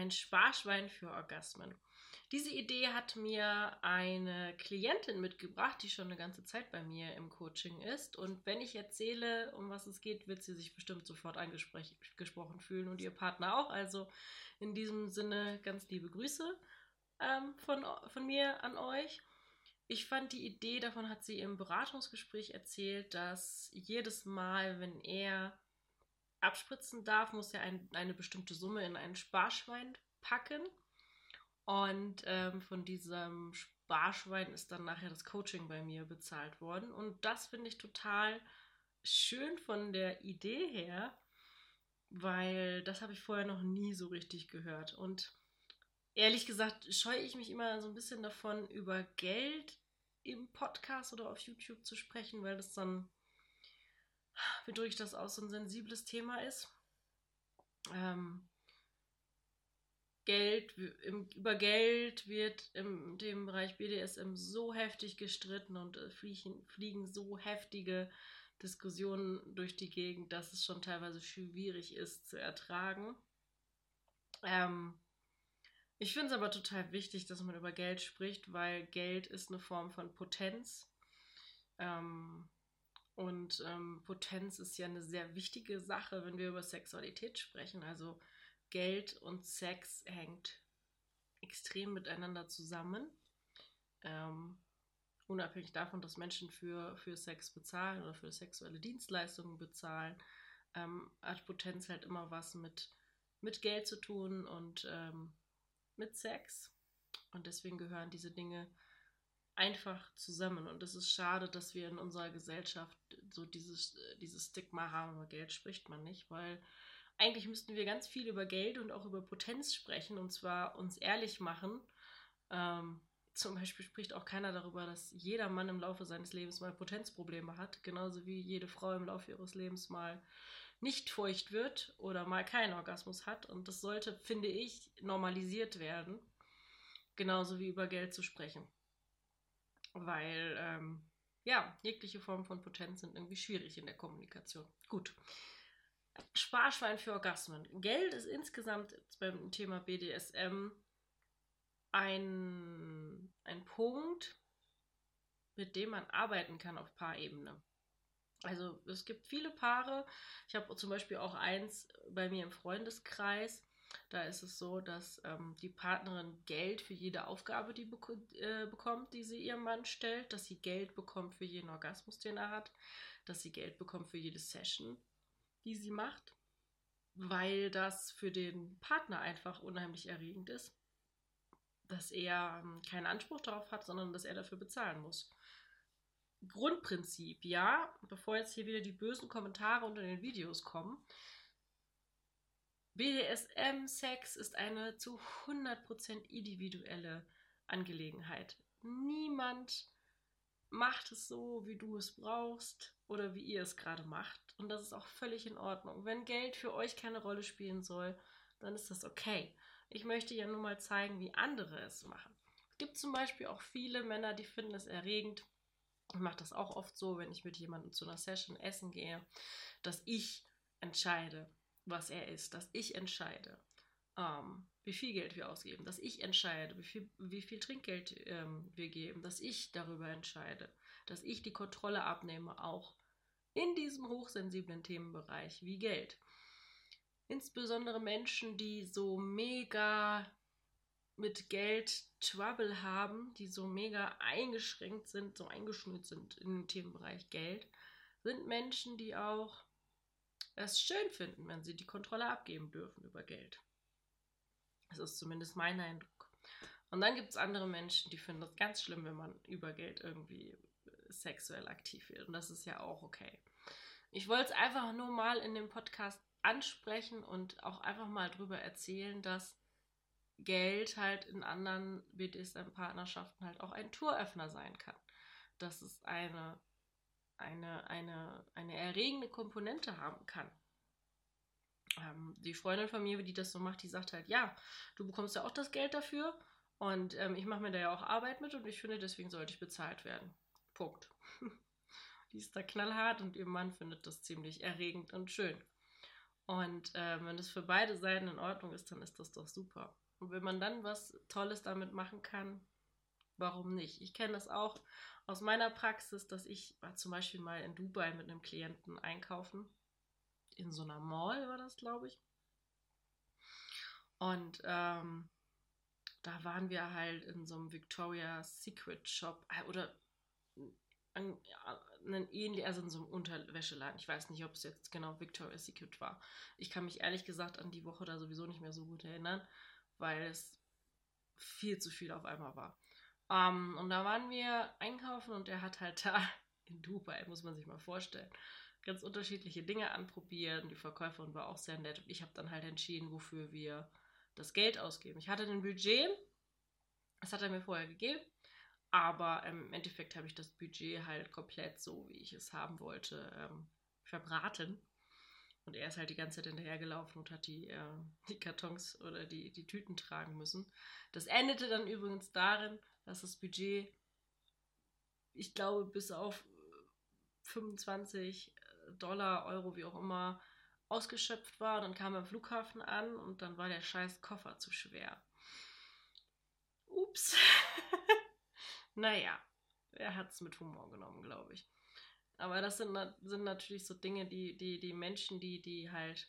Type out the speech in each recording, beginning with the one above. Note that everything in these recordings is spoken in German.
ein Sparschwein für Orgasmen. Diese Idee hat mir eine Klientin mitgebracht, die schon eine ganze Zeit bei mir im Coaching ist. Und wenn ich erzähle, um was es geht, wird sie sich bestimmt sofort angesprochen fühlen und ihr Partner auch. Also in diesem Sinne ganz liebe Grüße ähm, von, von mir an euch. Ich fand die Idee, davon hat sie im Beratungsgespräch erzählt, dass jedes Mal, wenn er abspritzen darf, muss er ein, eine bestimmte Summe in ein Sparschwein packen. Und ähm, von diesem Sparschwein ist dann nachher das Coaching bei mir bezahlt worden. Und das finde ich total schön von der Idee her, weil das habe ich vorher noch nie so richtig gehört. Und ehrlich gesagt scheue ich mich immer so ein bisschen davon, über Geld im Podcast oder auf YouTube zu sprechen, weil das dann, wie drücke das aus, so ein sensibles Thema ist. Ähm, Geld, im, über Geld wird im dem Bereich BDSM so heftig gestritten und äh, fliegen, fliegen so heftige Diskussionen durch die Gegend, dass es schon teilweise schwierig ist zu ertragen. Ähm, ich finde es aber total wichtig, dass man über Geld spricht, weil Geld ist eine Form von Potenz. Ähm, und ähm, Potenz ist ja eine sehr wichtige Sache, wenn wir über Sexualität sprechen. Also Geld und Sex hängt extrem miteinander zusammen. Ähm, unabhängig davon, dass Menschen für, für Sex bezahlen oder für sexuelle Dienstleistungen bezahlen, ähm, hat Potenz halt immer was mit, mit Geld zu tun und ähm, mit Sex. Und deswegen gehören diese Dinge einfach zusammen. Und es ist schade, dass wir in unserer Gesellschaft so dieses, dieses Stigma haben, über Geld spricht man nicht, weil eigentlich müssten wir ganz viel über Geld und auch über Potenz sprechen und zwar uns ehrlich machen. Ähm, zum Beispiel spricht auch keiner darüber, dass jeder Mann im Laufe seines Lebens mal Potenzprobleme hat, genauso wie jede Frau im Laufe ihres Lebens mal nicht feucht wird oder mal keinen Orgasmus hat. Und das sollte, finde ich, normalisiert werden. Genauso wie über Geld zu sprechen. Weil, ähm, ja, jegliche Form von Potenz sind irgendwie schwierig in der Kommunikation. Gut. Sparschwein für Orgasmen. Geld ist insgesamt beim Thema BDSM ein, ein Punkt, mit dem man arbeiten kann auf Paarebene. Also es gibt viele Paare. Ich habe zum Beispiel auch eins bei mir im Freundeskreis. Da ist es so, dass ähm, die Partnerin Geld für jede Aufgabe, die bek äh, bekommt, die sie ihrem Mann stellt, dass sie Geld bekommt für jeden Orgasmus, den er hat, dass sie Geld bekommt für jede Session, die sie macht, weil das für den Partner einfach unheimlich erregend ist, dass er ähm, keinen Anspruch darauf hat, sondern dass er dafür bezahlen muss. Grundprinzip, ja, bevor jetzt hier wieder die bösen Kommentare unter den Videos kommen. BDSM-Sex ist eine zu 100% individuelle Angelegenheit. Niemand macht es so, wie du es brauchst oder wie ihr es gerade macht. Und das ist auch völlig in Ordnung. Wenn Geld für euch keine Rolle spielen soll, dann ist das okay. Ich möchte ja nur mal zeigen, wie andere es machen. Es gibt zum Beispiel auch viele Männer, die finden es erregend, ich mache das auch oft so, wenn ich mit jemandem zu einer Session essen gehe, dass ich entscheide, was er ist, dass ich entscheide, ähm, wie viel Geld wir ausgeben, dass ich entscheide, wie viel, wie viel Trinkgeld ähm, wir geben, dass ich darüber entscheide, dass ich die Kontrolle abnehme, auch in diesem hochsensiblen Themenbereich wie Geld. Insbesondere Menschen, die so mega mit Geld Trouble haben, die so mega eingeschränkt sind, so eingeschnürt sind in dem Themenbereich Geld, sind Menschen, die auch es schön finden, wenn sie die Kontrolle abgeben dürfen über Geld. Das ist zumindest mein Eindruck. Und dann gibt es andere Menschen, die finden das ganz schlimm, wenn man über Geld irgendwie sexuell aktiv wird. Und das ist ja auch okay. Ich wollte es einfach nur mal in dem Podcast ansprechen und auch einfach mal drüber erzählen, dass Geld halt in anderen BDSM-Partnerschaften halt auch ein Touröffner sein kann. Dass es eine, eine, eine, eine erregende Komponente haben kann. Ähm, die Freundin von mir, die das so macht, die sagt halt, ja, du bekommst ja auch das Geld dafür und ähm, ich mache mir da ja auch Arbeit mit und ich finde, deswegen sollte ich bezahlt werden. Punkt. die ist da knallhart und ihr Mann findet das ziemlich erregend und schön. Und äh, wenn das für beide Seiten in Ordnung ist, dann ist das doch super. Und wenn man dann was Tolles damit machen kann, warum nicht? Ich kenne das auch aus meiner Praxis, dass ich war zum Beispiel mal in Dubai mit einem Klienten einkaufen. In so einer Mall war das, glaube ich. Und ähm, da waren wir halt in so einem Victoria's Secret Shop äh, oder einen ähnlich, also in so einem Unterwäscheladen. Ich weiß nicht, ob es jetzt genau Victoria's Secret war. Ich kann mich ehrlich gesagt an die Woche da sowieso nicht mehr so gut erinnern, weil es viel zu viel auf einmal war. Um, ähm, und da waren wir einkaufen und er hat halt da in Dubai, muss man sich mal vorstellen, ganz unterschiedliche Dinge anprobiert. Die Verkäuferin war auch sehr nett und ich habe dann halt entschieden, wofür wir das Geld ausgeben. Ich hatte ein Budget, das hat er mir vorher gegeben, aber im Endeffekt habe ich das Budget halt komplett so, wie ich es haben wollte, ähm, verbraten. Und er ist halt die ganze Zeit hinterhergelaufen und hat die, äh, die Kartons oder die, die Tüten tragen müssen. Das endete dann übrigens darin, dass das Budget, ich glaube, bis auf 25 Dollar, Euro, wie auch immer, ausgeschöpft war. dann kam er am Flughafen an und dann war der scheiß Koffer zu schwer. Ups. naja, er hat es mit Humor genommen, glaube ich. Aber das sind, sind natürlich so Dinge, die, die, die Menschen, die, die halt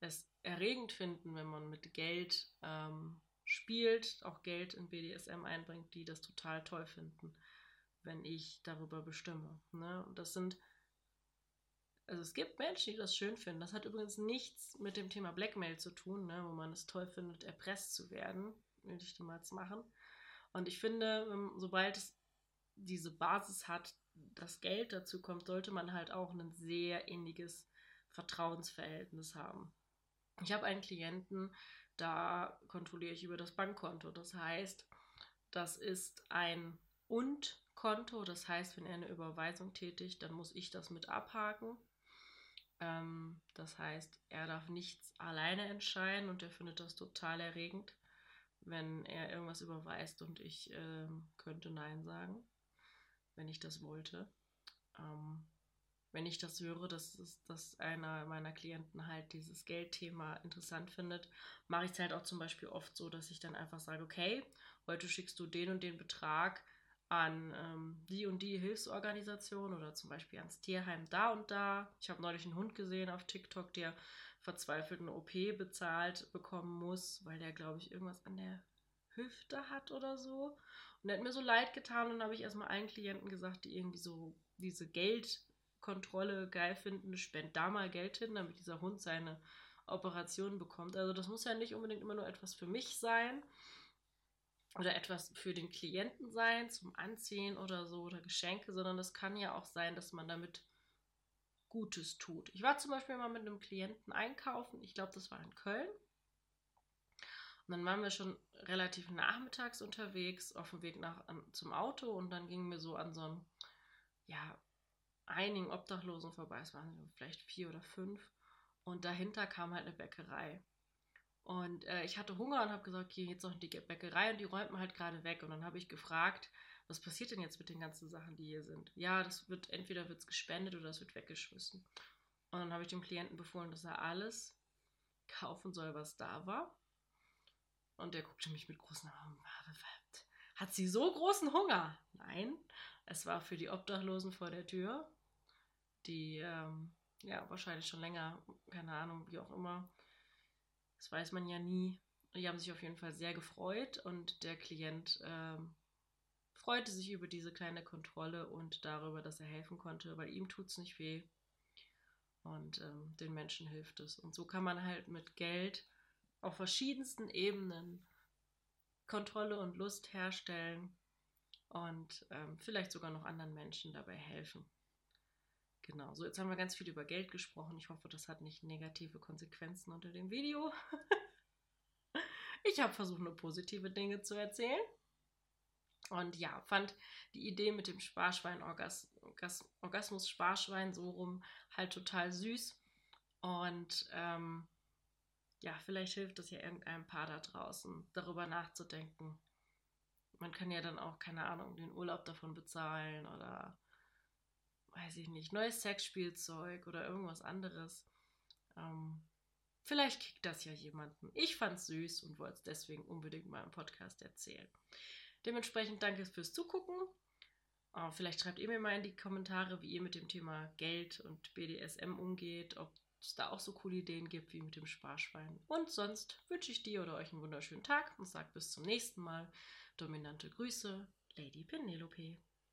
es erregend finden, wenn man mit Geld ähm, spielt, auch Geld in BDSM einbringt, die das total toll finden, wenn ich darüber bestimme. Ne? Und das sind also es gibt Menschen, die das schön finden. Das hat übrigens nichts mit dem Thema Blackmail zu tun, ne, wo man es toll findet, erpresst zu werden, würde ich niemals machen. Und ich finde, sobald es diese Basis hat, das Geld dazu kommt, sollte man halt auch ein sehr inniges Vertrauensverhältnis haben. Ich habe einen Klienten, da kontrolliere ich über das Bankkonto. Das heißt, das ist ein Und-Konto. Das heißt, wenn er eine Überweisung tätigt, dann muss ich das mit abhaken. Ähm, das heißt, er darf nichts alleine entscheiden und er findet das total erregend, wenn er irgendwas überweist und ich äh, könnte Nein sagen, wenn ich das wollte. Ähm, wenn ich das höre, dass, dass einer meiner Klienten halt dieses Geldthema interessant findet, mache ich es halt auch zum Beispiel oft so, dass ich dann einfach sage, okay, heute schickst du den und den Betrag an ähm, die und die Hilfsorganisation oder zum Beispiel ans Tierheim da und da. Ich habe neulich einen Hund gesehen auf TikTok, der verzweifelt eine OP bezahlt bekommen muss, weil der, glaube ich, irgendwas an der Hüfte hat oder so. Und er hat mir so leid getan und habe ich erstmal allen Klienten gesagt, die irgendwie so diese Geldkontrolle geil finden, spend da mal Geld hin, damit dieser Hund seine Operation bekommt. Also das muss ja nicht unbedingt immer nur etwas für mich sein, oder etwas für den Klienten sein, zum Anziehen oder so oder Geschenke, sondern es kann ja auch sein, dass man damit Gutes tut. Ich war zum Beispiel mal mit einem Klienten einkaufen, ich glaube, das war in Köln. Und dann waren wir schon relativ nachmittags unterwegs, auf dem Weg nach, an, zum Auto und dann gingen wir so an so einem, ja, einigen Obdachlosen vorbei, es waren vielleicht vier oder fünf. Und dahinter kam halt eine Bäckerei. Und äh, ich hatte Hunger und habe gesagt, okay, jetzt noch in die Bäckerei und die räumt halt gerade weg. Und dann habe ich gefragt, was passiert denn jetzt mit den ganzen Sachen, die hier sind? Ja, das wird, entweder wird es gespendet oder es wird weggeschmissen. Und dann habe ich dem Klienten befohlen, dass er alles kaufen soll, was da war. Und der guckte mich mit großen Augen. Hat sie so großen Hunger? Nein, es war für die Obdachlosen vor der Tür, die ähm, ja wahrscheinlich schon länger, keine Ahnung, wie auch immer, das weiß man ja nie. Die haben sich auf jeden Fall sehr gefreut und der Klient ähm, freute sich über diese kleine Kontrolle und darüber, dass er helfen konnte, weil ihm tut es nicht weh und ähm, den Menschen hilft es. Und so kann man halt mit Geld auf verschiedensten Ebenen Kontrolle und Lust herstellen und ähm, vielleicht sogar noch anderen Menschen dabei helfen. Genau, so jetzt haben wir ganz viel über Geld gesprochen. Ich hoffe, das hat nicht negative Konsequenzen unter dem Video. ich habe versucht, nur positive Dinge zu erzählen. Und ja, fand die Idee mit dem Sparschwein, Orgas Orgasmus-Sparschwein so rum halt total süß. Und ähm, ja, vielleicht hilft es ja irgendeinem Paar da draußen, darüber nachzudenken. Man kann ja dann auch, keine Ahnung, den Urlaub davon bezahlen oder weiß ich nicht, neues Sexspielzeug oder irgendwas anderes. Ähm, vielleicht kriegt das ja jemanden. Ich fand's süß und wollte es deswegen unbedingt mal im Podcast erzählen. Dementsprechend danke fürs Zugucken. Oh, vielleicht schreibt ihr mir mal in die Kommentare, wie ihr mit dem Thema Geld und BDSM umgeht, ob es da auch so coole Ideen gibt wie mit dem Sparschwein. Und sonst wünsche ich dir oder euch einen wunderschönen Tag und sage bis zum nächsten Mal. Dominante Grüße, Lady Penelope.